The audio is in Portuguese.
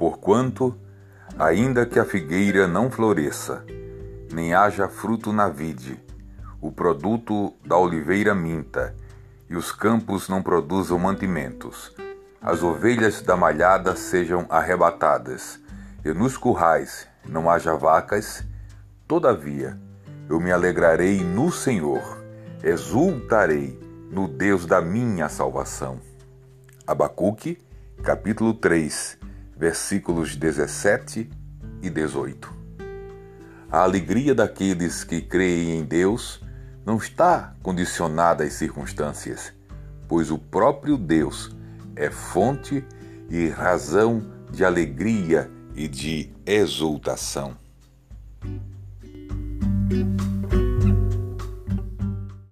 Porquanto, ainda que a figueira não floresça, nem haja fruto na vide, o produto da oliveira minta, e os campos não produzam mantimentos, as ovelhas da malhada sejam arrebatadas, e nos currais não haja vacas, todavia eu me alegrarei no Senhor, exultarei no Deus da minha salvação. Abacuque, capítulo 3, versículos 17 e 18. A alegria daqueles que creem em Deus não está condicionada às circunstâncias, pois o próprio Deus é fonte e razão de alegria e de exultação.